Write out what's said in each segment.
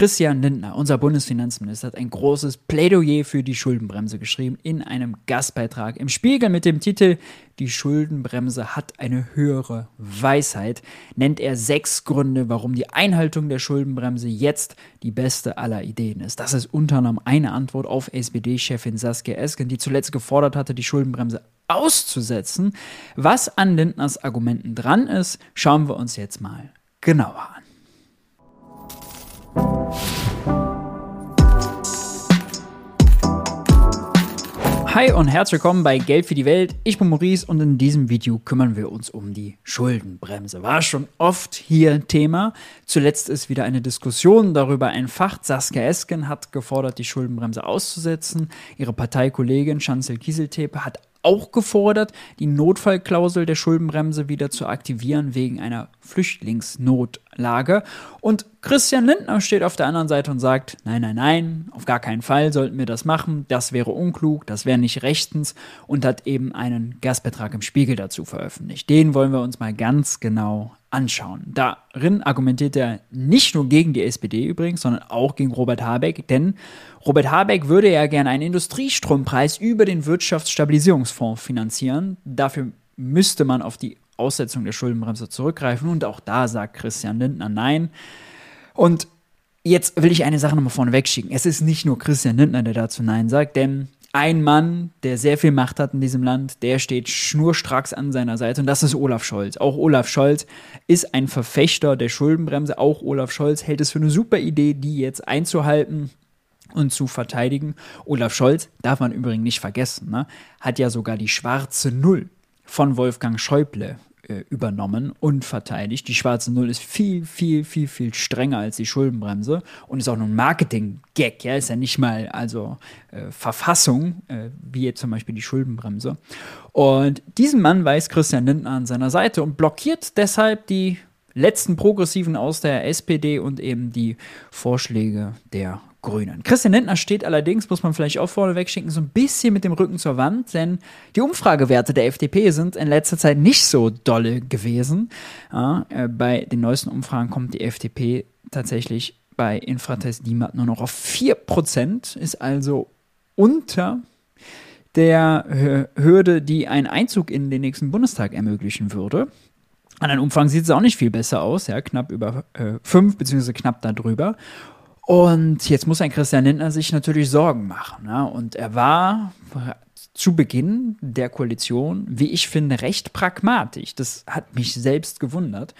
Christian Lindner, unser Bundesfinanzminister, hat ein großes Plädoyer für die Schuldenbremse geschrieben in einem Gastbeitrag im Spiegel mit dem Titel Die Schuldenbremse hat eine höhere Weisheit. Nennt er sechs Gründe, warum die Einhaltung der Schuldenbremse jetzt die beste aller Ideen ist. Das ist unter anderem eine Antwort auf SPD-Chefin Saskia Esken, die zuletzt gefordert hatte, die Schuldenbremse auszusetzen. Was an Lindners Argumenten dran ist, schauen wir uns jetzt mal genauer an. Hi und herzlich willkommen bei Geld für die Welt. Ich bin Maurice und in diesem Video kümmern wir uns um die Schuldenbremse. War schon oft hier Thema. Zuletzt ist wieder eine Diskussion darüber entfacht. Saskia Esken hat gefordert, die Schuldenbremse auszusetzen. Ihre Parteikollegin Chancel Kieseltepe hat auch gefordert, die Notfallklausel der Schuldenbremse wieder zu aktivieren wegen einer Flüchtlingsnotlage. Und Christian Lindner steht auf der anderen Seite und sagt, nein, nein, nein, auf gar keinen Fall sollten wir das machen, das wäre unklug, das wäre nicht rechtens und hat eben einen Gastbetrag im Spiegel dazu veröffentlicht. Den wollen wir uns mal ganz genau anschauen. Darin argumentiert er nicht nur gegen die SPD übrigens, sondern auch gegen Robert Habeck, denn Robert Habeck würde ja gerne einen Industriestrompreis über den Wirtschaftsstabilisierungsfonds finanzieren. Dafür müsste man auf die Aussetzung der Schuldenbremse zurückgreifen und auch da sagt Christian Lindner nein. Und jetzt will ich eine Sache nochmal vorne wegschicken. Es ist nicht nur Christian Lindner, der dazu nein sagt, denn ein Mann, der sehr viel Macht hat in diesem Land, der steht schnurstracks an seiner Seite und das ist Olaf Scholz. Auch Olaf Scholz ist ein Verfechter der Schuldenbremse. Auch Olaf Scholz hält es für eine super Idee, die jetzt einzuhalten und zu verteidigen. Olaf Scholz, darf man übrigens nicht vergessen, ne, hat ja sogar die schwarze Null von Wolfgang Schäuble äh, übernommen und verteidigt. Die schwarze Null ist viel, viel, viel, viel strenger als die Schuldenbremse und ist auch nur ein Marketing-Gag, ja, ist ja nicht mal also äh, Verfassung, äh, wie jetzt zum Beispiel die Schuldenbremse. Und diesen Mann weiß Christian Lindner an seiner Seite und blockiert deshalb die letzten Progressiven aus der SPD und eben die Vorschläge der Grünen. Christian Lindner steht allerdings, muss man vielleicht auch vorne schicken, so ein bisschen mit dem Rücken zur Wand, denn die Umfragewerte der FDP sind in letzter Zeit nicht so dolle gewesen. Ja, äh, bei den neuesten Umfragen kommt die FDP tatsächlich bei Infratest DIMAT nur noch auf 4%, ist also unter der Hürde, die einen Einzug in den nächsten Bundestag ermöglichen würde. An den Umfang sieht es auch nicht viel besser aus, ja, knapp über äh, 5 beziehungsweise knapp darüber. Und jetzt muss ein Christian Lindner sich natürlich Sorgen machen. Ne? Und er war zu Beginn der Koalition, wie ich finde, recht pragmatisch. Das hat mich selbst gewundert.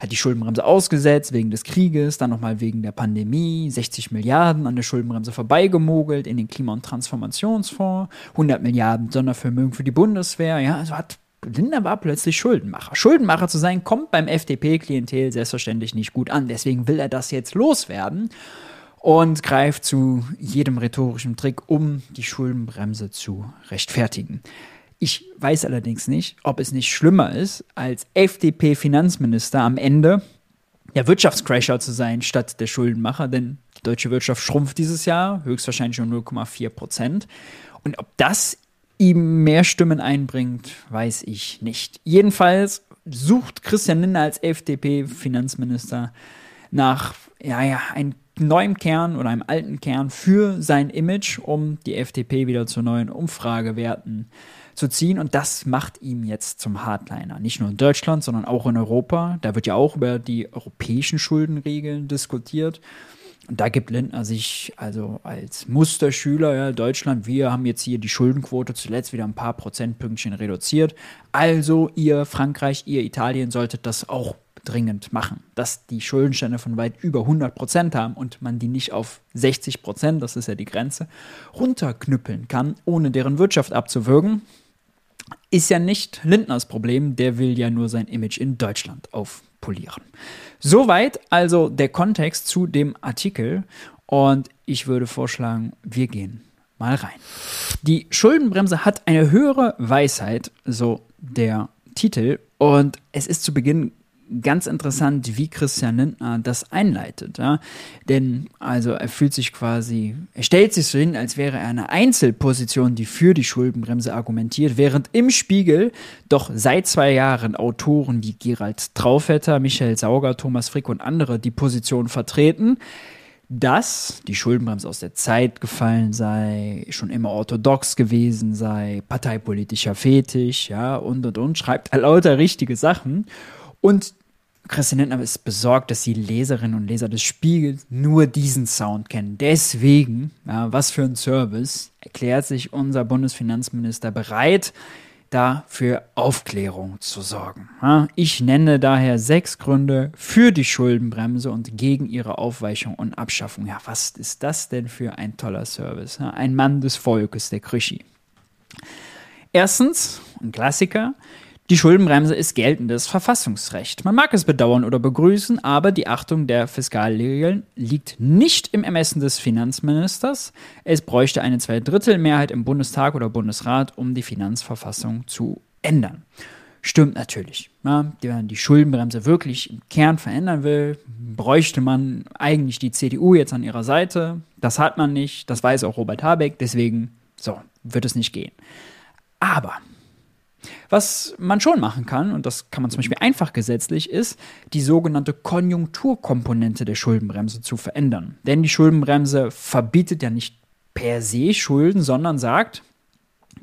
Hat die Schuldenbremse ausgesetzt wegen des Krieges, dann nochmal wegen der Pandemie, 60 Milliarden an der Schuldenbremse vorbeigemogelt in den Klima- und Transformationsfonds, 100 Milliarden Sondervermögen für die Bundeswehr. Ja, also hat Lindner war plötzlich Schuldenmacher. Schuldenmacher zu sein, kommt beim FDP-Klientel selbstverständlich nicht gut an. Deswegen will er das jetzt loswerden und greift zu jedem rhetorischen Trick, um die Schuldenbremse zu rechtfertigen. Ich weiß allerdings nicht, ob es nicht schlimmer ist, als FDP-Finanzminister am Ende der Wirtschaftscrasher zu sein statt der Schuldenmacher, denn die deutsche Wirtschaft schrumpft dieses Jahr höchstwahrscheinlich um 0,4 Prozent. Und ob das ihm mehr Stimmen einbringt, weiß ich nicht. Jedenfalls sucht Christian Lindner als FDP-Finanzminister nach ja, ja, ein neuem Kern oder einem alten Kern für sein Image, um die FDP wieder zu neuen Umfragewerten zu ziehen. Und das macht ihm jetzt zum Hardliner. Nicht nur in Deutschland, sondern auch in Europa. Da wird ja auch über die europäischen Schuldenregeln diskutiert. Und da gibt Lindner sich also als Musterschüler, ja, Deutschland, wir haben jetzt hier die Schuldenquote zuletzt wieder ein paar Prozentpünktchen reduziert. Also ihr Frankreich, ihr Italien solltet das auch dringend machen, dass die Schuldenstände von weit über 100 Prozent haben und man die nicht auf 60 Prozent, das ist ja die Grenze, runterknüppeln kann, ohne deren Wirtschaft abzuwürgen, ist ja nicht Lindners Problem, der will ja nur sein Image in Deutschland aufpolieren. Soweit also der Kontext zu dem Artikel und ich würde vorschlagen, wir gehen mal rein. Die Schuldenbremse hat eine höhere Weisheit, so der Titel, und es ist zu Beginn ganz interessant, wie Christian Lindner das einleitet. Ja? Denn also er fühlt sich quasi, er stellt sich so hin, als wäre er eine Einzelposition, die für die Schuldenbremse argumentiert, während im Spiegel doch seit zwei Jahren Autoren wie Gerald Traufetter, Michael Sauger, Thomas Frick und andere die Position vertreten, dass die Schuldenbremse aus der Zeit gefallen sei, schon immer orthodox gewesen sei, parteipolitischer Fetisch, ja, und und und, schreibt lauter richtige Sachen. Und Christian Lindner ist besorgt, dass die Leserinnen und Leser des Spiegels nur diesen Sound kennen. Deswegen, ja, was für ein Service, erklärt sich unser Bundesfinanzminister bereit, da für Aufklärung zu sorgen. Ich nenne daher sechs Gründe für die Schuldenbremse und gegen ihre Aufweichung und Abschaffung. Ja, was ist das denn für ein toller Service? Ein Mann des Volkes, der Krischi. Erstens, ein Klassiker, die Schuldenbremse ist geltendes Verfassungsrecht. Man mag es bedauern oder begrüßen, aber die Achtung der Fiskalregeln liegt nicht im Ermessen des Finanzministers. Es bräuchte eine Zweidrittelmehrheit im Bundestag oder Bundesrat, um die Finanzverfassung zu ändern. Stimmt natürlich. Ja, wenn man die Schuldenbremse wirklich im Kern verändern will, bräuchte man eigentlich die CDU jetzt an ihrer Seite. Das hat man nicht. Das weiß auch Robert Habeck. Deswegen, so, wird es nicht gehen. Aber was man schon machen kann, und das kann man zum Beispiel einfach gesetzlich, ist, die sogenannte Konjunkturkomponente der Schuldenbremse zu verändern. Denn die Schuldenbremse verbietet ja nicht per se Schulden, sondern sagt,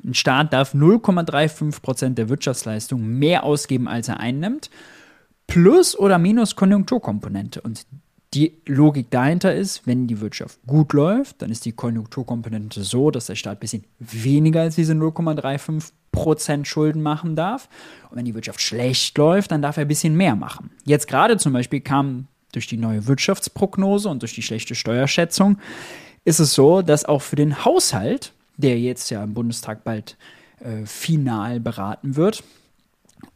ein Staat darf 0,35 Prozent der Wirtschaftsleistung mehr ausgeben, als er einnimmt, plus oder minus Konjunkturkomponente. Und die Logik dahinter ist, wenn die Wirtschaft gut läuft, dann ist die Konjunkturkomponente so, dass der Staat ein bisschen weniger als diese 0,35 Prozent Schulden machen darf. Und wenn die Wirtschaft schlecht läuft, dann darf er ein bisschen mehr machen. Jetzt gerade zum Beispiel kam durch die neue Wirtschaftsprognose und durch die schlechte Steuerschätzung, ist es so, dass auch für den Haushalt, der jetzt ja im Bundestag bald äh, final beraten wird,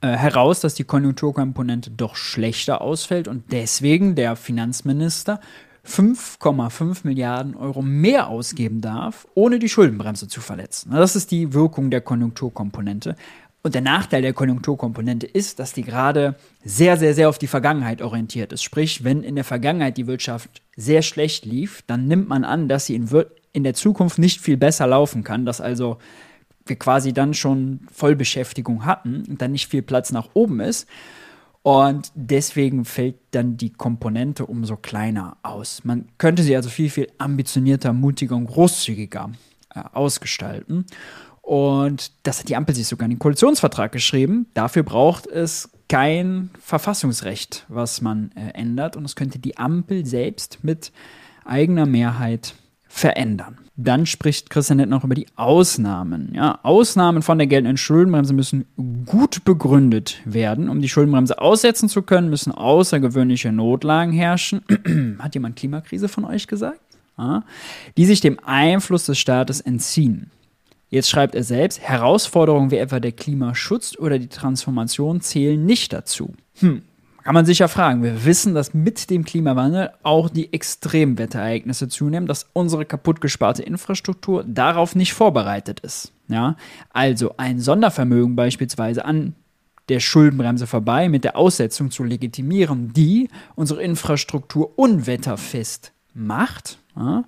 äh, heraus, dass die Konjunkturkomponente doch schlechter ausfällt und deswegen der Finanzminister 5,5 Milliarden Euro mehr ausgeben darf, ohne die Schuldenbremse zu verletzen. Das ist die Wirkung der Konjunkturkomponente. Und der Nachteil der Konjunkturkomponente ist, dass die gerade sehr, sehr, sehr auf die Vergangenheit orientiert ist. Sprich, wenn in der Vergangenheit die Wirtschaft sehr schlecht lief, dann nimmt man an, dass sie in, in der Zukunft nicht viel besser laufen kann, dass also wir quasi dann schon Vollbeschäftigung hatten und dann nicht viel Platz nach oben ist. Und deswegen fällt dann die Komponente umso kleiner aus. Man könnte sie also viel, viel ambitionierter, mutiger und großzügiger äh, ausgestalten. Und das hat die Ampel sich sogar in den Koalitionsvertrag geschrieben. Dafür braucht es kein Verfassungsrecht, was man äh, ändert. Und das könnte die Ampel selbst mit eigener Mehrheit verändern. Dann spricht Christian Nett noch über die Ausnahmen. Ja, Ausnahmen von der geltenden Schuldenbremse müssen gut begründet werden. Um die Schuldenbremse aussetzen zu können, müssen außergewöhnliche Notlagen herrschen. Hat jemand Klimakrise von euch gesagt? Ja, die sich dem Einfluss des Staates entziehen. Jetzt schreibt er selbst, Herausforderungen wie etwa der Klimaschutz oder die Transformation zählen nicht dazu. Hm, kann man sich ja fragen. Wir wissen, dass mit dem Klimawandel auch die Extremwetterereignisse zunehmen, dass unsere kaputtgesparte Infrastruktur darauf nicht vorbereitet ist. Ja? Also ein Sondervermögen beispielsweise an der Schuldenbremse vorbei mit der Aussetzung zu legitimieren, die unsere Infrastruktur unwetterfest macht. Ja?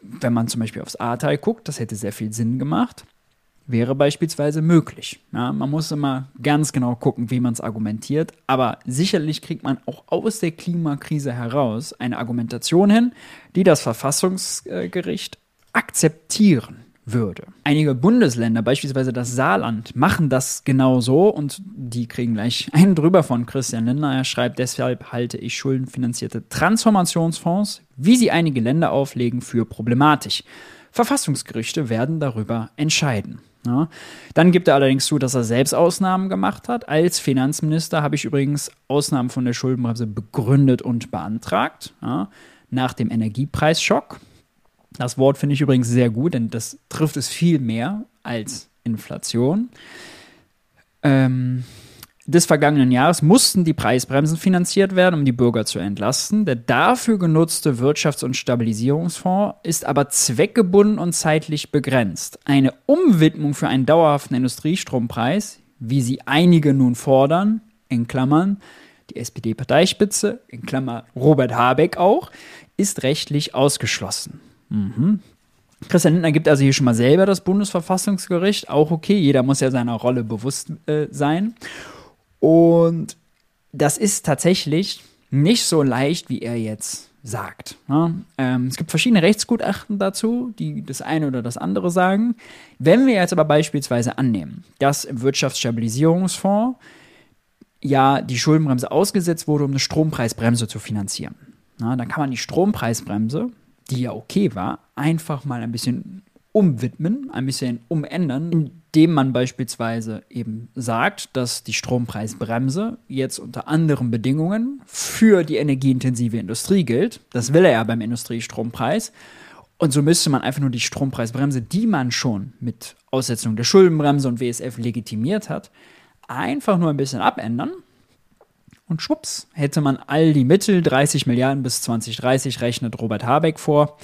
Wenn man zum Beispiel aufs Ahrtal guckt, das hätte sehr viel Sinn gemacht wäre beispielsweise möglich. Ja, man muss immer ganz genau gucken, wie man es argumentiert, aber sicherlich kriegt man auch aus der Klimakrise heraus eine Argumentation hin, die das Verfassungsgericht akzeptieren würde. Einige Bundesländer, beispielsweise das Saarland, machen das genau so und die kriegen gleich einen drüber von Christian Lindner. Er schreibt, deshalb halte ich schuldenfinanzierte Transformationsfonds, wie sie einige Länder auflegen, für problematisch. Verfassungsgerichte werden darüber entscheiden. Ja. Dann gibt er allerdings zu, dass er selbst Ausnahmen gemacht hat. Als Finanzminister habe ich übrigens Ausnahmen von der Schuldenbremse begründet und beantragt. Ja. Nach dem Energiepreisschock. Das Wort finde ich übrigens sehr gut, denn das trifft es viel mehr als Inflation. Ähm, des vergangenen Jahres mussten die Preisbremsen finanziert werden, um die Bürger zu entlasten. Der dafür genutzte Wirtschafts- und Stabilisierungsfonds ist aber zweckgebunden und zeitlich begrenzt. Eine Umwidmung für einen dauerhaften Industriestrompreis, wie sie einige nun fordern, in Klammern die SPD-Parteispitze, in Klammern Robert Habeck auch, ist rechtlich ausgeschlossen. Mhm. Christian Lindner gibt also hier schon mal selber das Bundesverfassungsgericht, auch okay, jeder muss ja seiner Rolle bewusst äh, sein. Und das ist tatsächlich nicht so leicht, wie er jetzt sagt. Ja, ähm, es gibt verschiedene Rechtsgutachten dazu, die das eine oder das andere sagen. Wenn wir jetzt aber beispielsweise annehmen, dass im Wirtschaftsstabilisierungsfonds ja die Schuldenbremse ausgesetzt wurde, um eine Strompreisbremse zu finanzieren, ja, dann kann man die Strompreisbremse, die ja okay war, einfach mal ein bisschen umwidmen, ein bisschen umändern, indem man beispielsweise eben sagt, dass die Strompreisbremse jetzt unter anderen Bedingungen für die energieintensive Industrie gilt. Das will er ja beim Industriestrompreis. Und so müsste man einfach nur die Strompreisbremse, die man schon mit Aussetzung der Schuldenbremse und WSF legitimiert hat, einfach nur ein bisschen abändern. Und schwupps, hätte man all die Mittel, 30 Milliarden bis 2030 rechnet Robert Habeck vor,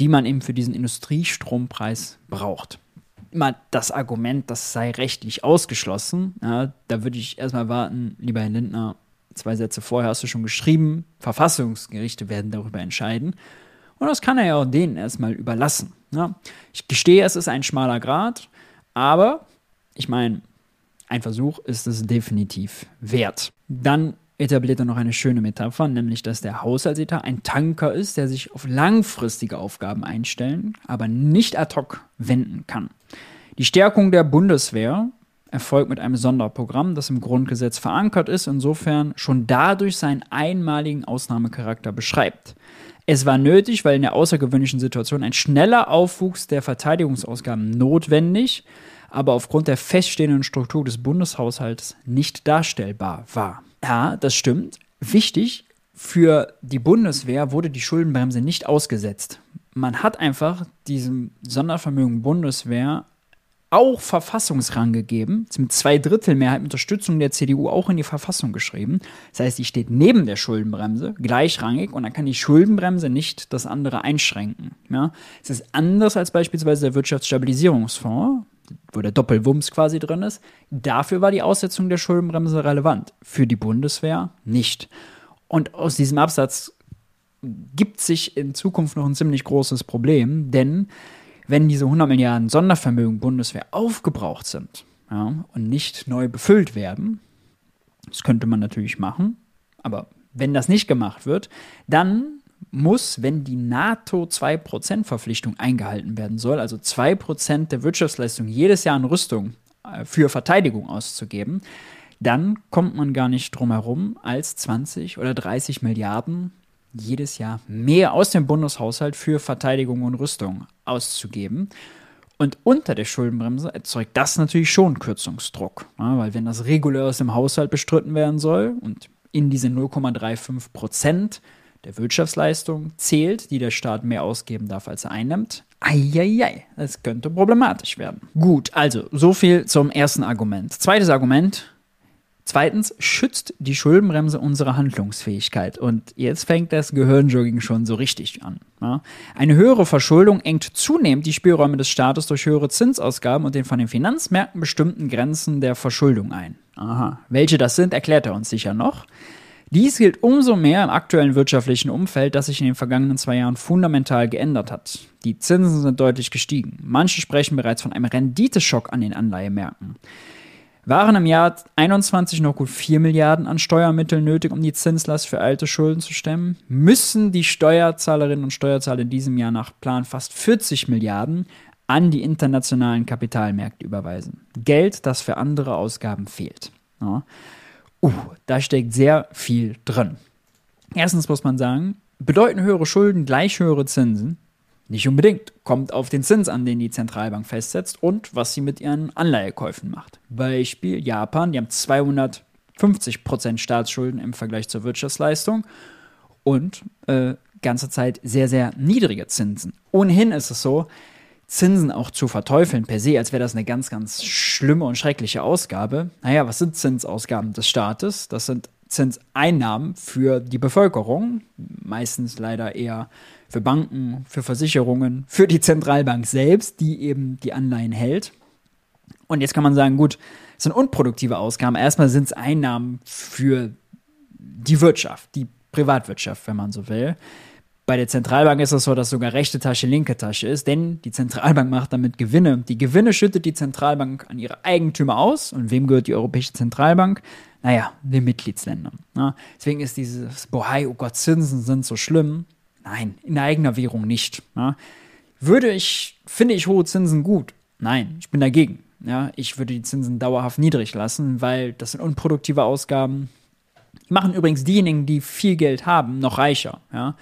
die man eben für diesen Industriestrompreis braucht. Immer das Argument, das sei rechtlich ausgeschlossen, ja, da würde ich erstmal warten, lieber Herr Lindner, zwei Sätze vorher hast du schon geschrieben, Verfassungsgerichte werden darüber entscheiden. Und das kann er ja auch denen erstmal überlassen. Ja. Ich gestehe, es ist ein schmaler Grad, aber ich meine, ein Versuch ist es definitiv wert. Dann etabliert er noch eine schöne Metapher, nämlich dass der Haushaltsetat ein Tanker ist, der sich auf langfristige Aufgaben einstellen, aber nicht ad hoc wenden kann. Die Stärkung der Bundeswehr erfolgt mit einem Sonderprogramm, das im Grundgesetz verankert ist, insofern schon dadurch seinen einmaligen Ausnahmecharakter beschreibt. Es war nötig, weil in der außergewöhnlichen Situation ein schneller Aufwuchs der Verteidigungsausgaben notwendig, aber aufgrund der feststehenden Struktur des Bundeshaushalts nicht darstellbar war. Ja, das stimmt. Wichtig, für die Bundeswehr wurde die Schuldenbremse nicht ausgesetzt. Man hat einfach diesem Sondervermögen Bundeswehr auch Verfassungsrang gegeben, mit zwei Drittel Mehrheit Unterstützung der CDU auch in die Verfassung geschrieben. Das heißt, die steht neben der Schuldenbremse, gleichrangig, und dann kann die Schuldenbremse nicht das andere einschränken. Ja? Es ist anders als beispielsweise der Wirtschaftsstabilisierungsfonds, wo der Doppelwumms quasi drin ist. Dafür war die Aussetzung der Schuldenbremse relevant. Für die Bundeswehr nicht. Und aus diesem Absatz gibt sich in Zukunft noch ein ziemlich großes Problem, denn wenn diese 100 Milliarden Sondervermögen Bundeswehr aufgebraucht sind ja, und nicht neu befüllt werden, das könnte man natürlich machen, aber wenn das nicht gemacht wird, dann muss, wenn die NATO-2%-Verpflichtung eingehalten werden soll, also 2% der Wirtschaftsleistung jedes Jahr in Rüstung äh, für Verteidigung auszugeben, dann kommt man gar nicht drum herum, als 20 oder 30 Milliarden jedes Jahr mehr aus dem Bundeshaushalt für Verteidigung und Rüstung auszugeben. Und unter der Schuldenbremse erzeugt das natürlich schon Kürzungsdruck, ja, weil wenn das regulär aus dem Haushalt bestritten werden soll und in diese 0,35 Prozent der Wirtschaftsleistung zählt, die der Staat mehr ausgeben darf, als er einnimmt. Eieiei, das könnte problematisch werden. Gut, also so viel zum ersten Argument. Zweites Argument. Zweitens schützt die Schuldenbremse unsere Handlungsfähigkeit. Und jetzt fängt das Gehirnjogging schon so richtig an. Ja? Eine höhere Verschuldung engt zunehmend die Spielräume des Staates durch höhere Zinsausgaben und den von den Finanzmärkten bestimmten Grenzen der Verschuldung ein. Aha. Welche das sind, erklärt er uns sicher noch. Dies gilt umso mehr im aktuellen wirtschaftlichen Umfeld, das sich in den vergangenen zwei Jahren fundamental geändert hat. Die Zinsen sind deutlich gestiegen. Manche sprechen bereits von einem Renditeschock an den Anleihemärkten. Waren im Jahr 21 noch gut 4 Milliarden an Steuermitteln nötig, um die Zinslast für alte Schulden zu stemmen, müssen die Steuerzahlerinnen und Steuerzahler in diesem Jahr nach Plan fast 40 Milliarden an die internationalen Kapitalmärkte überweisen. Geld, das für andere Ausgaben fehlt. Ja. Uh, da steckt sehr viel drin. Erstens muss man sagen, bedeuten höhere Schulden gleich höhere Zinsen? Nicht unbedingt. Kommt auf den Zins an, den die Zentralbank festsetzt und was sie mit ihren Anleihekäufen macht. Beispiel Japan, die haben 250% Staatsschulden im Vergleich zur Wirtschaftsleistung und äh, ganze Zeit sehr, sehr niedrige Zinsen. Ohnehin ist es so, Zinsen auch zu verteufeln per se, als wäre das eine ganz, ganz schlimme und schreckliche Ausgabe. Naja, was sind Zinsausgaben des Staates? Das sind Zinseinnahmen für die Bevölkerung, meistens leider eher für Banken, für Versicherungen, für die Zentralbank selbst, die eben die Anleihen hält. Und jetzt kann man sagen, gut, es sind unproduktive Ausgaben. Erstmal sind es Einnahmen für die Wirtschaft, die Privatwirtschaft, wenn man so will. Bei der Zentralbank ist es so, dass sogar rechte Tasche linke Tasche ist, denn die Zentralbank macht damit Gewinne. Die Gewinne schüttet die Zentralbank an ihre Eigentümer aus. Und wem gehört die Europäische Zentralbank? Naja, den Mitgliedsländern. Ja, deswegen ist dieses Bohai, oh Gott, Zinsen sind so schlimm, Nein, in eigener Währung nicht. Ja. Würde ich, finde ich hohe Zinsen gut? Nein, ich bin dagegen. Ja, ich würde die Zinsen dauerhaft niedrig lassen, weil das sind unproduktive Ausgaben. Die machen übrigens diejenigen, die viel Geld haben, noch reicher. Ja.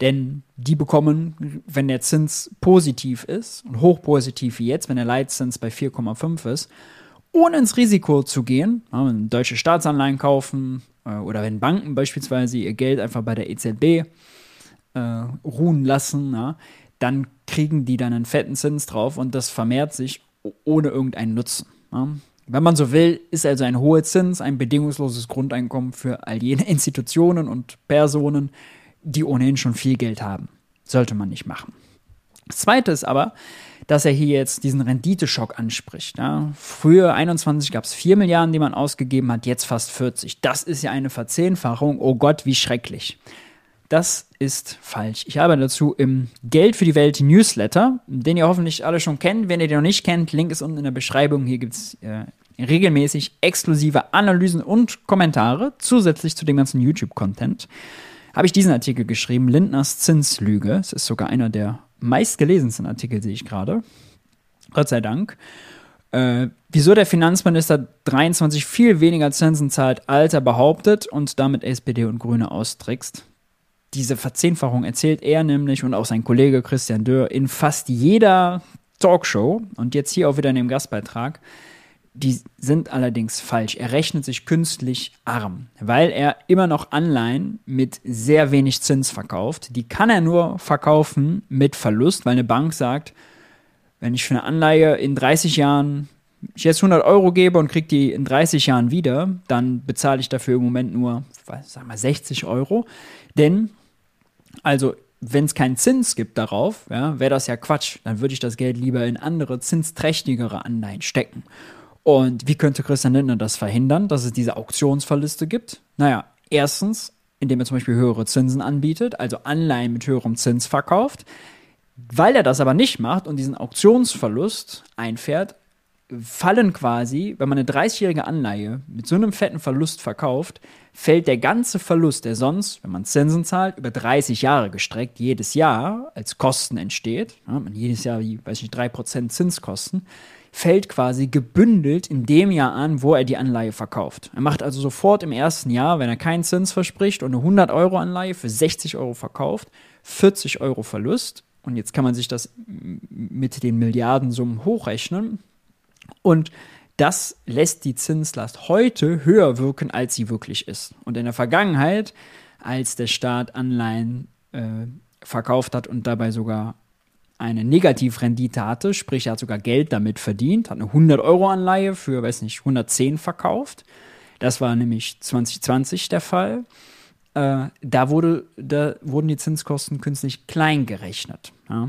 Denn die bekommen, wenn der Zins positiv ist und hochpositiv wie jetzt, wenn der Leitzins bei 4,5 ist, ohne ins Risiko zu gehen, ja, deutsche Staatsanleihen kaufen äh, oder wenn Banken beispielsweise ihr Geld einfach bei der EZB äh, ruhen lassen, ja, dann kriegen die dann einen fetten Zins drauf und das vermehrt sich ohne irgendeinen Nutzen. Ja. Wenn man so will, ist also ein hoher Zins ein bedingungsloses Grundeinkommen für all jene Institutionen und Personen, die ohnehin schon viel Geld haben. Sollte man nicht machen. Das Zweite ist aber, dass er hier jetzt diesen Renditeschock anspricht. Ja. Früher 21 gab es 4 Milliarden, die man ausgegeben hat, jetzt fast 40. Das ist ja eine Verzehnfachung. Oh Gott, wie schrecklich. Das ist falsch. Ich habe dazu im Geld für die Welt Newsletter, den ihr hoffentlich alle schon kennt. Wenn ihr den noch nicht kennt, Link ist unten in der Beschreibung. Hier gibt es äh, regelmäßig exklusive Analysen und Kommentare, zusätzlich zu dem ganzen YouTube-Content habe ich diesen Artikel geschrieben, Lindners Zinslüge. Es ist sogar einer der meistgelesensten Artikel, sehe ich gerade. Gott sei Dank. Äh, wieso der Finanzminister 23 viel weniger Zinsen zahlt, als er behauptet und damit SPD und Grüne austrickst. Diese Verzehnfachung erzählt er nämlich und auch sein Kollege Christian Dörr in fast jeder Talkshow und jetzt hier auch wieder in dem Gastbeitrag. Die sind allerdings falsch. Er rechnet sich künstlich arm, weil er immer noch Anleihen mit sehr wenig Zins verkauft. Die kann er nur verkaufen mit Verlust, weil eine Bank sagt, wenn ich für eine Anleihe in 30 Jahren ich jetzt 100 Euro gebe und kriege die in 30 Jahren wieder, dann bezahle ich dafür im Moment nur, sag mal, 60 Euro. Denn, also, wenn es keinen Zins gibt darauf, ja, wäre das ja Quatsch. Dann würde ich das Geld lieber in andere, zinsträchtigere Anleihen stecken. Und wie könnte Christian Lindner das verhindern, dass es diese Auktionsverluste gibt? Naja, erstens, indem er zum Beispiel höhere Zinsen anbietet, also Anleihen mit höherem Zins verkauft. Weil er das aber nicht macht und diesen Auktionsverlust einfährt, fallen quasi, wenn man eine 30-jährige Anleihe mit so einem fetten Verlust verkauft, fällt der ganze Verlust, der sonst, wenn man Zinsen zahlt, über 30 Jahre gestreckt, jedes Jahr als Kosten entsteht, ja, man jedes Jahr, weiß ich nicht, 3% Zinskosten, fällt quasi gebündelt in dem Jahr an, wo er die Anleihe verkauft. Er macht also sofort im ersten Jahr, wenn er keinen Zins verspricht und eine 100 Euro Anleihe für 60 Euro verkauft, 40 Euro Verlust. Und jetzt kann man sich das mit den Milliardensummen hochrechnen. Und das lässt die Zinslast heute höher wirken, als sie wirklich ist. Und in der Vergangenheit, als der Staat Anleihen äh, verkauft hat und dabei sogar eine Negativrendite hatte, sprich er hat sogar Geld damit verdient, hat eine 100-Euro-Anleihe für, weiß nicht, 110 verkauft. Das war nämlich 2020 der Fall. Äh, da, wurde, da wurden die Zinskosten künstlich klein gerechnet. Ja.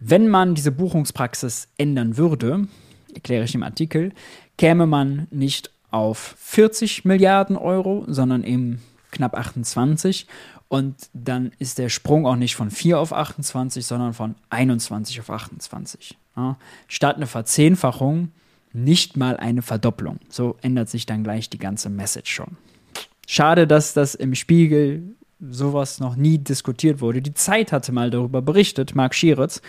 Wenn man diese Buchungspraxis ändern würde, erkläre ich im Artikel, käme man nicht auf 40 Milliarden Euro, sondern eben knapp 28 und dann ist der Sprung auch nicht von 4 auf 28, sondern von 21 auf 28. Ja. Statt eine Verzehnfachung nicht mal eine Verdopplung. So ändert sich dann gleich die ganze Message schon. Schade, dass das im Spiegel sowas noch nie diskutiert wurde. Die Zeit hatte mal darüber berichtet, Marc Schieritz,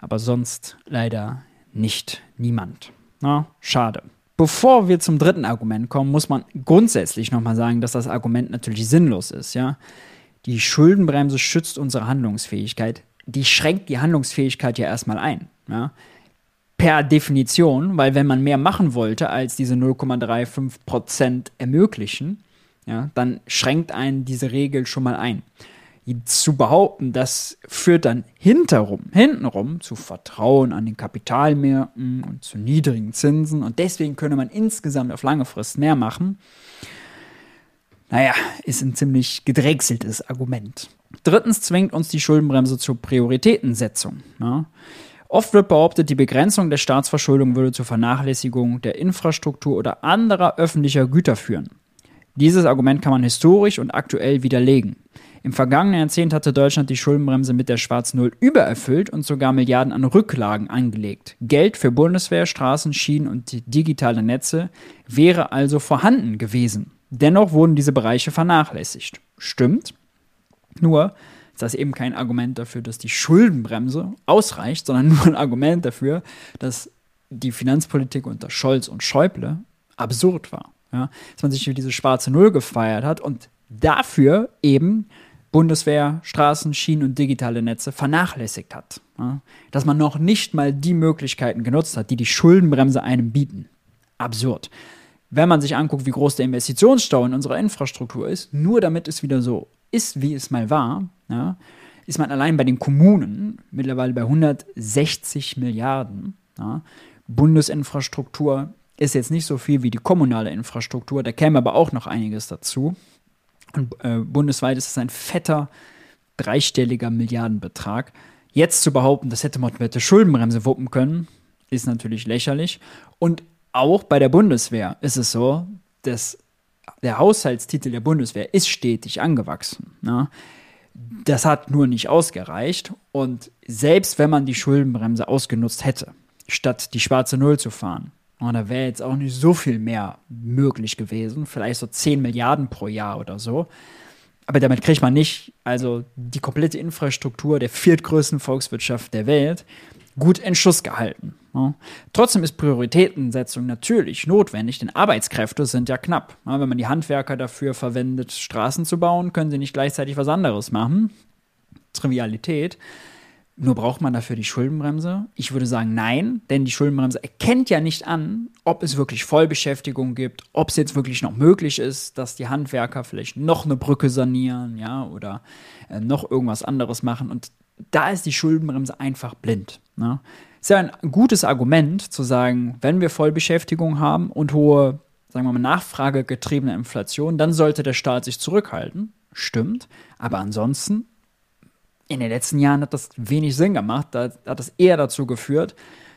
aber sonst leider nicht niemand. Na, schade. Bevor wir zum dritten Argument kommen, muss man grundsätzlich nochmal sagen, dass das Argument natürlich sinnlos ist, ja. Die Schuldenbremse schützt unsere Handlungsfähigkeit. Die schränkt die Handlungsfähigkeit ja erstmal ein. Ja? Per Definition, weil wenn man mehr machen wollte, als diese 0,35 Prozent ermöglichen, ja, dann schränkt einen diese Regel schon mal ein. Zu behaupten, das führt dann hinterrum, hintenrum zu Vertrauen an den Kapitalmärkten und zu niedrigen Zinsen und deswegen könne man insgesamt auf lange Frist mehr machen, naja, ist ein ziemlich gedrechseltes Argument. Drittens zwingt uns die Schuldenbremse zur Prioritätensetzung. Ja. Oft wird behauptet, die Begrenzung der Staatsverschuldung würde zur Vernachlässigung der Infrastruktur oder anderer öffentlicher Güter führen. Dieses Argument kann man historisch und aktuell widerlegen. Im vergangenen Jahrzehnt hatte Deutschland die Schuldenbremse mit der Schwarz Null übererfüllt und sogar Milliarden an Rücklagen angelegt. Geld für Bundeswehr, Straßen, Schienen und digitale Netze wäre also vorhanden gewesen. Dennoch wurden diese Bereiche vernachlässigt. Stimmt. Nur ist das eben kein Argument dafür, dass die Schuldenbremse ausreicht, sondern nur ein Argument dafür, dass die Finanzpolitik unter Scholz und Schäuble absurd war. Ja? Dass man sich für diese schwarze Null gefeiert hat und dafür eben Bundeswehr, Straßen, Schienen und digitale Netze vernachlässigt hat. Ja? Dass man noch nicht mal die Möglichkeiten genutzt hat, die die Schuldenbremse einem bieten. Absurd. Wenn man sich anguckt, wie groß der Investitionsstau in unserer Infrastruktur ist, nur damit es wieder so ist, wie es mal war, ja, ist man allein bei den Kommunen mittlerweile bei 160 Milliarden. Ja. Bundesinfrastruktur ist jetzt nicht so viel wie die kommunale Infrastruktur, da käme aber auch noch einiges dazu. Und äh, bundesweit ist es ein fetter, dreistelliger Milliardenbetrag. Jetzt zu behaupten, das hätte man mit der Schuldenbremse wuppen können, ist natürlich lächerlich. Und auch bei der Bundeswehr ist es so, dass der Haushaltstitel der Bundeswehr ist stetig angewachsen. Ne? Das hat nur nicht ausgereicht. Und selbst wenn man die Schuldenbremse ausgenutzt hätte, statt die schwarze Null zu fahren, oh, da wäre jetzt auch nicht so viel mehr möglich gewesen. Vielleicht so 10 Milliarden pro Jahr oder so. Aber damit kriegt man nicht also die komplette Infrastruktur der viertgrößten Volkswirtschaft der Welt gut in Schuss gehalten. Ja. Trotzdem ist Prioritätensetzung natürlich notwendig, denn Arbeitskräfte sind ja knapp. Ja, wenn man die Handwerker dafür verwendet, Straßen zu bauen, können sie nicht gleichzeitig was anderes machen. Trivialität. Nur braucht man dafür die Schuldenbremse? Ich würde sagen, nein, denn die Schuldenbremse erkennt ja nicht an, ob es wirklich Vollbeschäftigung gibt, ob es jetzt wirklich noch möglich ist, dass die Handwerker vielleicht noch eine Brücke sanieren, ja, oder äh, noch irgendwas anderes machen. Und da ist die Schuldenbremse einfach blind. Ne? Ist ja ein gutes Argument zu sagen, wenn wir Vollbeschäftigung haben und hohe, sagen wir mal, nachfragegetriebene Inflation, dann sollte der Staat sich zurückhalten. Stimmt. Aber ansonsten, in den letzten Jahren hat das wenig Sinn gemacht. Da hat das eher dazu geführt,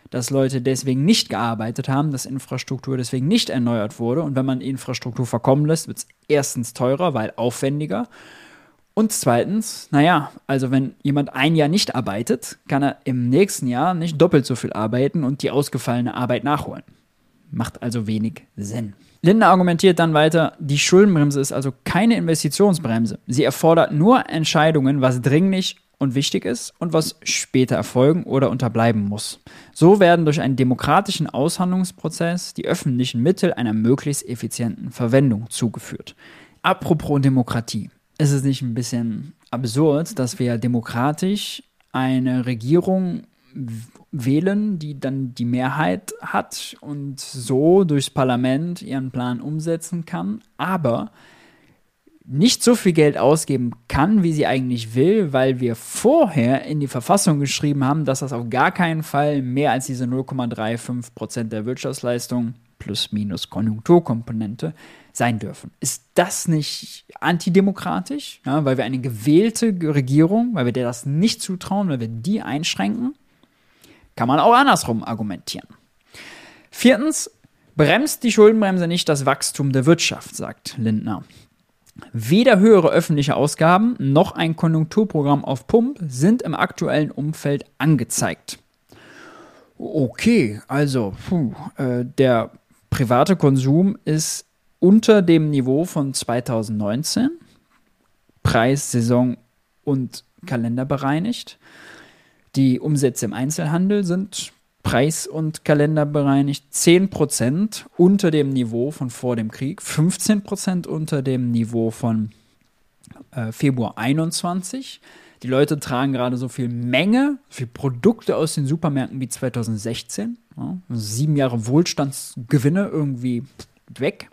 dass Leute deswegen nicht gearbeitet haben, dass Infrastruktur deswegen nicht erneuert wurde. Und wenn man Infrastruktur verkommen lässt, wird es erstens teurer, weil aufwendiger. Und zweitens, naja, also wenn jemand ein Jahr nicht arbeitet, kann er im nächsten Jahr nicht doppelt so viel arbeiten und die ausgefallene Arbeit nachholen. Macht also wenig Sinn. Lindner argumentiert dann weiter, die Schuldenbremse ist also keine Investitionsbremse. Sie erfordert nur Entscheidungen, was dringlich und wichtig ist und was später erfolgen oder unterbleiben muss. So werden durch einen demokratischen Aushandlungsprozess die öffentlichen Mittel einer möglichst effizienten Verwendung zugeführt. Apropos Demokratie ist es nicht ein bisschen absurd, dass wir demokratisch eine Regierung wählen, die dann die Mehrheit hat und so durchs Parlament ihren Plan umsetzen kann, aber nicht so viel Geld ausgeben kann, wie sie eigentlich will, weil wir vorher in die Verfassung geschrieben haben, dass das auf gar keinen Fall mehr als diese 0,35 Prozent der Wirtschaftsleistung plus minus Konjunkturkomponente sein dürfen. Ist das nicht antidemokratisch, ja, weil wir eine gewählte Regierung, weil wir der das nicht zutrauen, weil wir die einschränken? Kann man auch andersrum argumentieren. Viertens, bremst die Schuldenbremse nicht das Wachstum der Wirtschaft, sagt Lindner. Weder höhere öffentliche Ausgaben noch ein Konjunkturprogramm auf Pump sind im aktuellen Umfeld angezeigt. Okay, also puh, äh, der private Konsum ist unter dem Niveau von 2019, Preis, Saison und Kalender bereinigt. Die Umsätze im Einzelhandel sind Preis- und Kalender bereinigt 10% unter dem Niveau von vor dem Krieg, 15% unter dem Niveau von äh, Februar 21. Die Leute tragen gerade so viel Menge, so viel Produkte aus den Supermärkten wie 2016. Ja, sieben Jahre Wohlstandsgewinne irgendwie weg.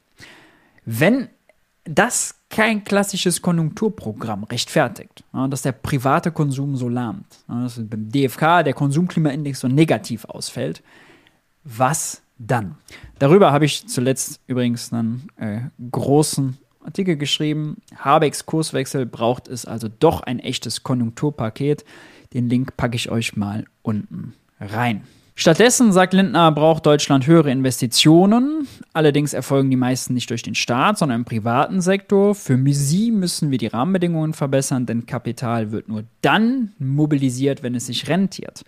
Wenn das kein klassisches Konjunkturprogramm rechtfertigt, ja, dass der private Konsum so lahmt, ja, dass beim DFK der Konsumklimaindex so negativ ausfällt, was dann? Darüber habe ich zuletzt übrigens einen äh, großen Artikel geschrieben. Habecks Kurswechsel braucht es also doch ein echtes Konjunkturpaket. Den Link packe ich euch mal unten rein. Stattdessen, sagt Lindner, braucht Deutschland höhere Investitionen. Allerdings erfolgen die meisten nicht durch den Staat, sondern im privaten Sektor. Für sie müssen wir die Rahmenbedingungen verbessern, denn Kapital wird nur dann mobilisiert, wenn es sich rentiert.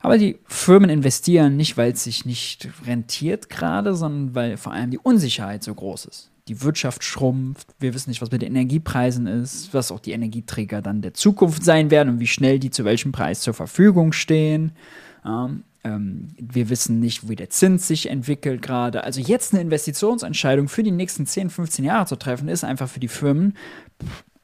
Aber die Firmen investieren nicht, weil es sich nicht rentiert gerade, sondern weil vor allem die Unsicherheit so groß ist. die Wirtschaft schrumpft, wir wissen nicht, was mit den Energiepreisen ist, was auch die Energieträger dann der Zukunft sein werden und wie schnell die zu welchem Preis zur Verfügung stehen. Ähm, ähm, wir wissen nicht, wie der Zins sich entwickelt gerade. Also jetzt eine Investitionsentscheidung für die nächsten 10, 15 Jahre zu treffen, ist einfach für die Firmen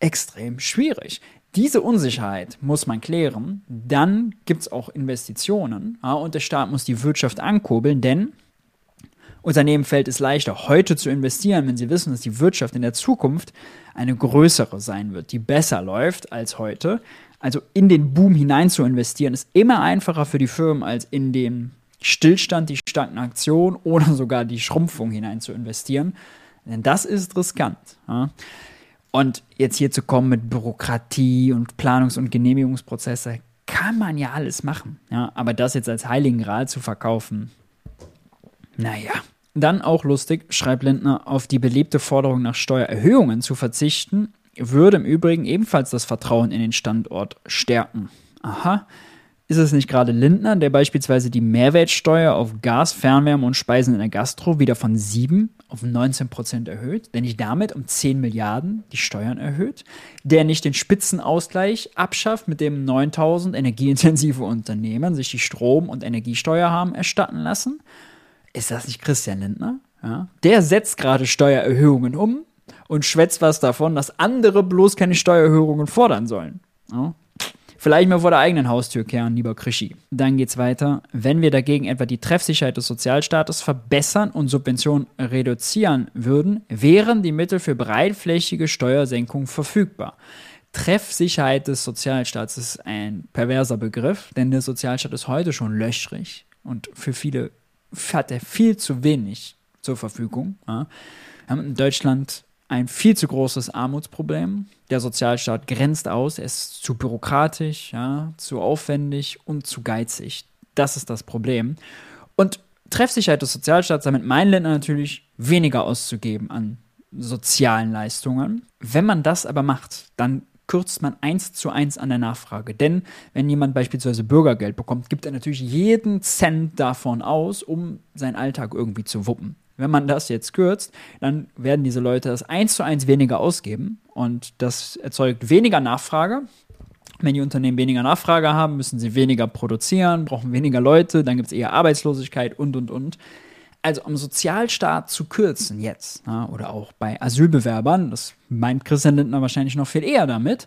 extrem schwierig. Diese Unsicherheit muss man klären. Dann gibt es auch Investitionen ja, und der Staat muss die Wirtschaft ankurbeln, denn Unternehmen fällt es leichter, heute zu investieren, wenn sie wissen, dass die Wirtschaft in der Zukunft eine größere sein wird, die besser läuft als heute. Also in den Boom hinein zu investieren, ist immer einfacher für die Firmen, als in den Stillstand, die Stagnation oder sogar die Schrumpfung hinein zu investieren. Denn das ist riskant. Ja? Und jetzt hier zu kommen mit Bürokratie und Planungs- und Genehmigungsprozesse, kann man ja alles machen. Ja? Aber das jetzt als Heiligen Gral zu verkaufen, naja. Dann auch lustig, schreibt Lindner, auf die beliebte Forderung nach Steuererhöhungen zu verzichten, würde im Übrigen ebenfalls das Vertrauen in den Standort stärken. Aha. Ist es nicht gerade Lindner, der beispielsweise die Mehrwertsteuer auf Gas, Fernwärme und Speisen in der Gastro wieder von 7 auf 19 Prozent erhöht, der nicht damit um 10 Milliarden die Steuern erhöht, der nicht den Spitzenausgleich abschafft, mit dem 9000 energieintensive Unternehmen sich die Strom- und Energiesteuer haben erstatten lassen? Ist das nicht Christian Lindner? Ja? Der setzt gerade Steuererhöhungen um und schwätzt was davon, dass andere bloß keine Steuererhöhungen fordern sollen. Ja? Vielleicht mal vor der eigenen Haustür kehren, lieber Krischi. Dann geht's weiter. Wenn wir dagegen etwa die Treffsicherheit des Sozialstaates verbessern und Subventionen reduzieren würden, wären die Mittel für breitflächige Steuersenkungen verfügbar. Treffsicherheit des Sozialstaats ist ein perverser Begriff, denn der Sozialstaat ist heute schon löchrig und für viele hat er viel zu wenig zur Verfügung. Wir haben in Deutschland ein viel zu großes Armutsproblem. Der Sozialstaat grenzt aus, er ist zu bürokratisch, ja, zu aufwendig und zu geizig. Das ist das Problem. Und Treffsicherheit des Sozialstaats, damit meinen Länder natürlich weniger auszugeben an sozialen Leistungen. Wenn man das aber macht, dann kürzt man eins zu eins an der Nachfrage. Denn wenn jemand beispielsweise Bürgergeld bekommt, gibt er natürlich jeden Cent davon aus, um seinen Alltag irgendwie zu wuppen. Wenn man das jetzt kürzt, dann werden diese Leute das eins zu eins weniger ausgeben und das erzeugt weniger Nachfrage. Wenn die Unternehmen weniger Nachfrage haben, müssen sie weniger produzieren, brauchen weniger Leute, dann gibt es eher Arbeitslosigkeit und, und, und. Also am Sozialstaat zu kürzen jetzt, ja, oder auch bei Asylbewerbern, das meint Christian Lindner wahrscheinlich noch viel eher damit,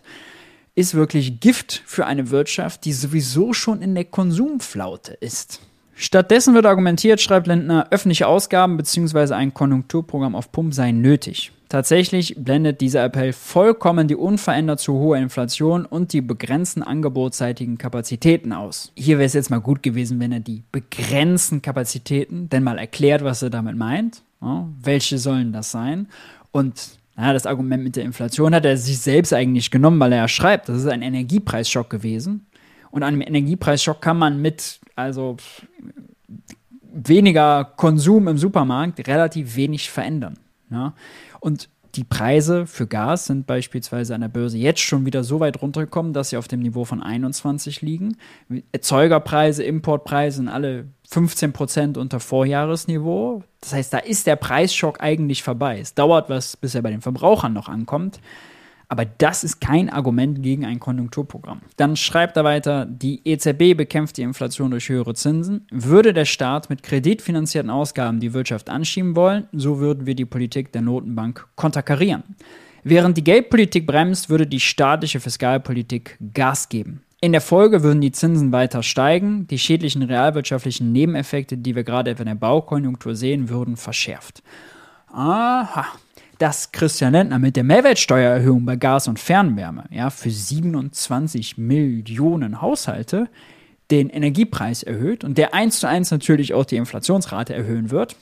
ist wirklich Gift für eine Wirtschaft, die sowieso schon in der Konsumflaute ist. Stattdessen wird argumentiert, schreibt Lindner, öffentliche Ausgaben bzw. ein Konjunkturprogramm auf Pump seien nötig. Tatsächlich blendet dieser Appell vollkommen die unverändert zu hohe Inflation und die begrenzten angebotsseitigen Kapazitäten aus. Hier wäre es jetzt mal gut gewesen, wenn er die begrenzten Kapazitäten denn mal erklärt, was er damit meint. Ja, welche sollen das sein? Und ja, das Argument mit der Inflation hat er sich selbst eigentlich genommen, weil er ja schreibt, das ist ein Energiepreisschock gewesen. Und an einem Energiepreisschock kann man mit, also weniger Konsum im Supermarkt relativ wenig verändern. Ja? Und die Preise für Gas sind beispielsweise an der Börse jetzt schon wieder so weit runtergekommen, dass sie auf dem Niveau von 21 liegen. Erzeugerpreise, Importpreise sind alle 15 Prozent unter Vorjahresniveau. Das heißt, da ist der Preisschock eigentlich vorbei. Es dauert was, bis er bei den Verbrauchern noch ankommt. Aber das ist kein Argument gegen ein Konjunkturprogramm. Dann schreibt er weiter, die EZB bekämpft die Inflation durch höhere Zinsen. Würde der Staat mit kreditfinanzierten Ausgaben die Wirtschaft anschieben wollen, so würden wir die Politik der Notenbank konterkarieren. Während die Geldpolitik bremst, würde die staatliche Fiskalpolitik Gas geben. In der Folge würden die Zinsen weiter steigen, die schädlichen realwirtschaftlichen Nebeneffekte, die wir gerade in der Baukonjunktur sehen, würden verschärft. Aha, dass Christian Lindner mit der Mehrwertsteuererhöhung bei Gas und Fernwärme ja, für 27 Millionen Haushalte den Energiepreis erhöht und der eins zu eins natürlich auch die Inflationsrate erhöhen wird,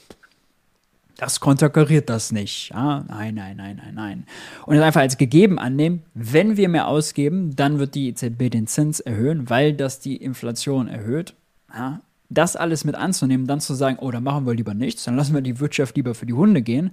das konterkariert das nicht. Ja, nein, nein, nein, nein, nein. Und es einfach als gegeben annehmen, wenn wir mehr ausgeben, dann wird die EZB den Zins erhöhen, weil das die Inflation erhöht. Ja, das alles mit anzunehmen, dann zu sagen, oh, dann machen wir lieber nichts, dann lassen wir die Wirtschaft lieber für die Hunde gehen,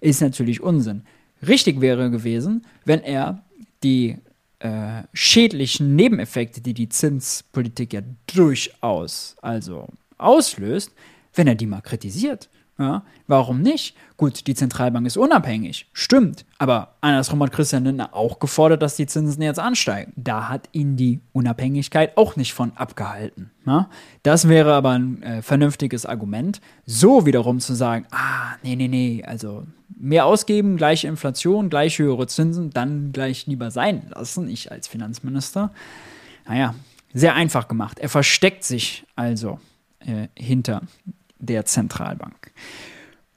ist natürlich Unsinn. Richtig wäre gewesen, wenn er die äh, schädlichen Nebeneffekte, die die Zinspolitik ja durchaus also auslöst, wenn er die mal kritisiert Ja, warum nicht? Gut, die Zentralbank ist unabhängig, stimmt. Aber andersrum hat Christian Lindner auch gefordert, dass die Zinsen jetzt ansteigen. Da hat ihn die Unabhängigkeit auch nicht von abgehalten. Ja? Das wäre aber ein äh, vernünftiges Argument. So wiederum zu sagen, ah, nee, nee, nee, also mehr ausgeben, gleiche Inflation, gleich höhere Zinsen, dann gleich lieber sein lassen, ich als Finanzminister. Naja, sehr einfach gemacht. Er versteckt sich also äh, hinter der Zentralbank.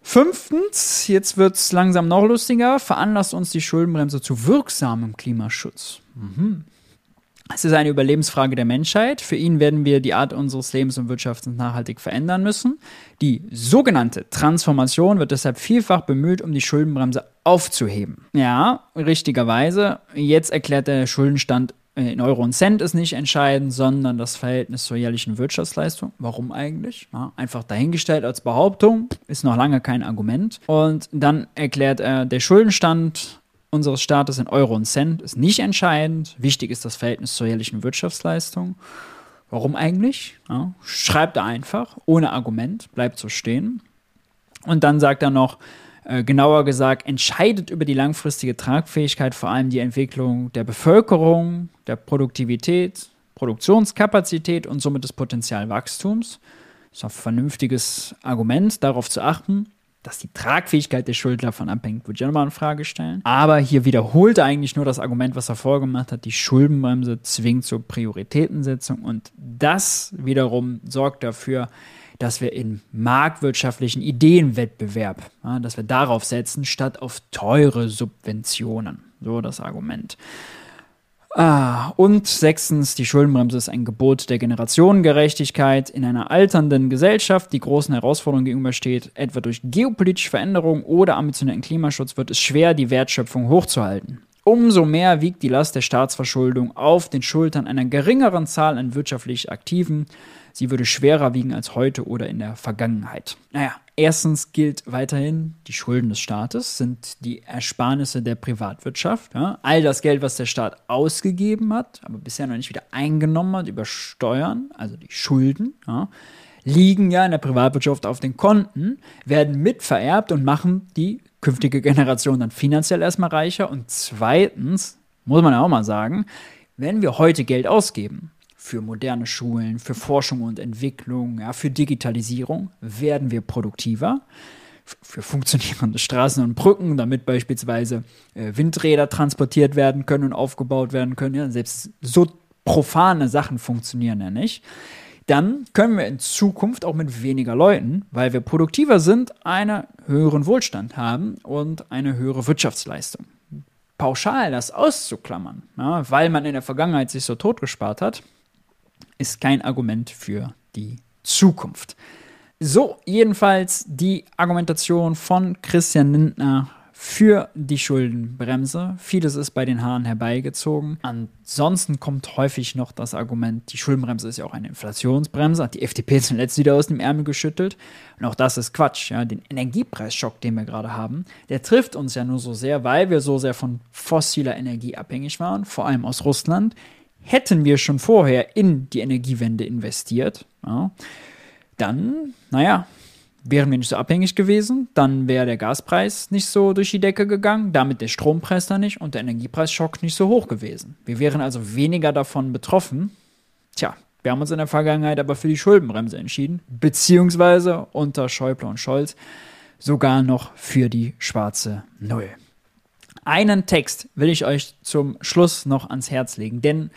Fünftens, jetzt wird es langsam noch lustiger, veranlasst uns die Schuldenbremse zu wirksamem Klimaschutz. Mhm. Es ist eine Überlebensfrage der Menschheit. Für ihn werden wir die Art unseres Lebens und Wirtschafts nachhaltig verändern müssen. Die sogenannte Transformation wird deshalb vielfach bemüht, um die Schuldenbremse aufzuheben. Ja, richtigerweise. Jetzt erklärt der Schuldenstand in Euro und Cent ist nicht entscheidend, sondern das Verhältnis zur jährlichen Wirtschaftsleistung. Warum eigentlich? Ja, einfach dahingestellt als Behauptung, ist noch lange kein Argument. Und dann erklärt er, der Schuldenstand unseres Staates in Euro und Cent ist nicht entscheidend. Wichtig ist das Verhältnis zur jährlichen Wirtschaftsleistung. Warum eigentlich? Ja, schreibt er einfach, ohne Argument, bleibt so stehen. Und dann sagt er noch, äh, genauer gesagt, entscheidet über die langfristige Tragfähigkeit vor allem die Entwicklung der Bevölkerung, der Produktivität, Produktionskapazität und somit des Potenzialwachstums. Das ist ein vernünftiges Argument, darauf zu achten, dass die Tragfähigkeit der Schuld davon abhängt, würde ich nochmal in Frage stellen. Aber hier wiederholt er eigentlich nur das Argument, was er vorgemacht hat, die Schuldenbremse zwingt zur Prioritätensetzung und das wiederum sorgt dafür, dass wir in marktwirtschaftlichen Ideenwettbewerb, ja, dass wir darauf setzen, statt auf teure Subventionen. So das Argument. Ah, und sechstens, die Schuldenbremse ist ein Gebot der Generationengerechtigkeit in einer alternden Gesellschaft, die großen Herausforderungen gegenübersteht, etwa durch geopolitische Veränderungen oder ambitionellen Klimaschutz, wird es schwer, die Wertschöpfung hochzuhalten. Umso mehr wiegt die Last der Staatsverschuldung auf den Schultern einer geringeren Zahl an wirtschaftlich Aktiven, sie würde schwerer wiegen als heute oder in der Vergangenheit. Naja, erstens gilt weiterhin, die Schulden des Staates sind die Ersparnisse der Privatwirtschaft. Ja? All das Geld, was der Staat ausgegeben hat, aber bisher noch nicht wieder eingenommen hat über Steuern, also die Schulden, ja, liegen ja in der Privatwirtschaft auf den Konten, werden mitvererbt und machen die künftige Generation dann finanziell erstmal reicher. Und zweitens, muss man ja auch mal sagen, wenn wir heute Geld ausgeben, für moderne Schulen, für Forschung und Entwicklung, ja, für Digitalisierung werden wir produktiver. Für funktionierende Straßen und Brücken, damit beispielsweise äh, Windräder transportiert werden können und aufgebaut werden können. Ja, selbst so profane Sachen funktionieren ja nicht. Dann können wir in Zukunft auch mit weniger Leuten, weil wir produktiver sind, einen höheren Wohlstand haben und eine höhere Wirtschaftsleistung pauschal das auszuklammern, ja, weil man in der Vergangenheit sich so totgespart hat, ist kein Argument für die Zukunft. So, jedenfalls die Argumentation von Christian Lindner für die Schuldenbremse. Vieles ist bei den Haaren herbeigezogen. Ansonsten kommt häufig noch das Argument, die Schuldenbremse ist ja auch eine Inflationsbremse, hat die FDP zuletzt wieder aus dem Ärmel geschüttelt. Und auch das ist Quatsch. Ja. Den Energiepreisschock, den wir gerade haben, der trifft uns ja nur so sehr, weil wir so sehr von fossiler Energie abhängig waren, vor allem aus Russland hätten wir schon vorher in die Energiewende investiert, ja, dann, naja, wären wir nicht so abhängig gewesen, dann wäre der Gaspreis nicht so durch die Decke gegangen, damit der Strompreis dann nicht und der Energiepreisschock nicht so hoch gewesen. Wir wären also weniger davon betroffen. Tja, wir haben uns in der Vergangenheit aber für die Schuldenbremse entschieden, beziehungsweise unter Schäuble und Scholz sogar noch für die schwarze Null. Einen Text will ich euch zum Schluss noch ans Herz legen, denn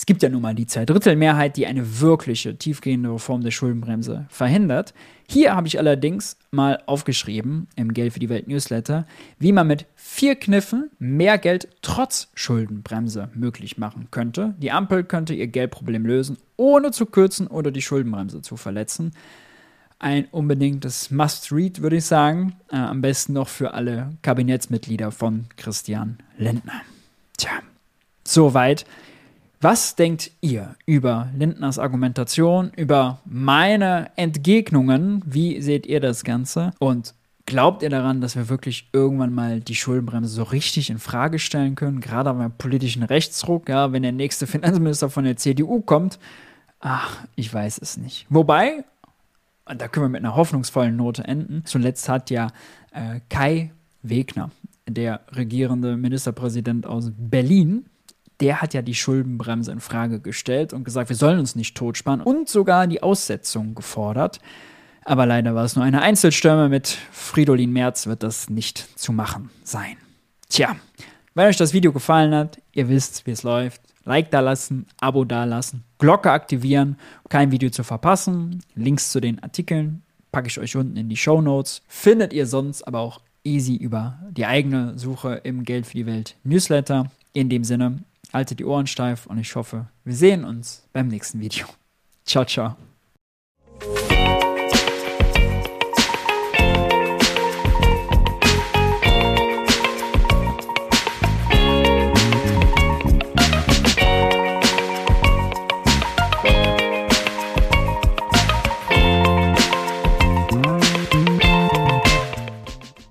es gibt ja nun mal die Zweidrittelmehrheit, die eine wirkliche tiefgehende Reform der Schuldenbremse verhindert. Hier habe ich allerdings mal aufgeschrieben im Geld für die Welt Newsletter, wie man mit vier Kniffen mehr Geld trotz Schuldenbremse möglich machen könnte. Die Ampel könnte ihr Geldproblem lösen, ohne zu kürzen oder die Schuldenbremse zu verletzen. Ein unbedingtes Must-Read, würde ich sagen. Äh, am besten noch für alle Kabinettsmitglieder von Christian Lindner. Tja, soweit was denkt ihr über Lindners Argumentation, über meine Entgegnungen? Wie seht ihr das Ganze? Und glaubt ihr daran, dass wir wirklich irgendwann mal die Schuldenbremse so richtig in Frage stellen können? Gerade beim politischen Rechtsruck, ja, wenn der nächste Finanzminister von der CDU kommt. Ach, ich weiß es nicht. Wobei, da können wir mit einer hoffnungsvollen Note enden. Zuletzt hat ja äh, Kai Wegner, der regierende Ministerpräsident aus Berlin, der hat ja die Schuldenbremse in Frage gestellt und gesagt, wir sollen uns nicht totsparen und sogar die Aussetzung gefordert. Aber leider war es nur eine Einzelstürme. Mit Fridolin Merz wird das nicht zu machen sein. Tja, wenn euch das Video gefallen hat, ihr wisst, wie es läuft. Like da lassen, Abo da lassen, Glocke aktivieren, um kein Video zu verpassen. Links zu den Artikeln packe ich euch unten in die Show Notes. Findet ihr sonst aber auch easy über die eigene Suche im Geld für die Welt Newsletter. In dem Sinne, haltet die Ohren steif und ich hoffe, wir sehen uns beim nächsten Video. Ciao, ciao.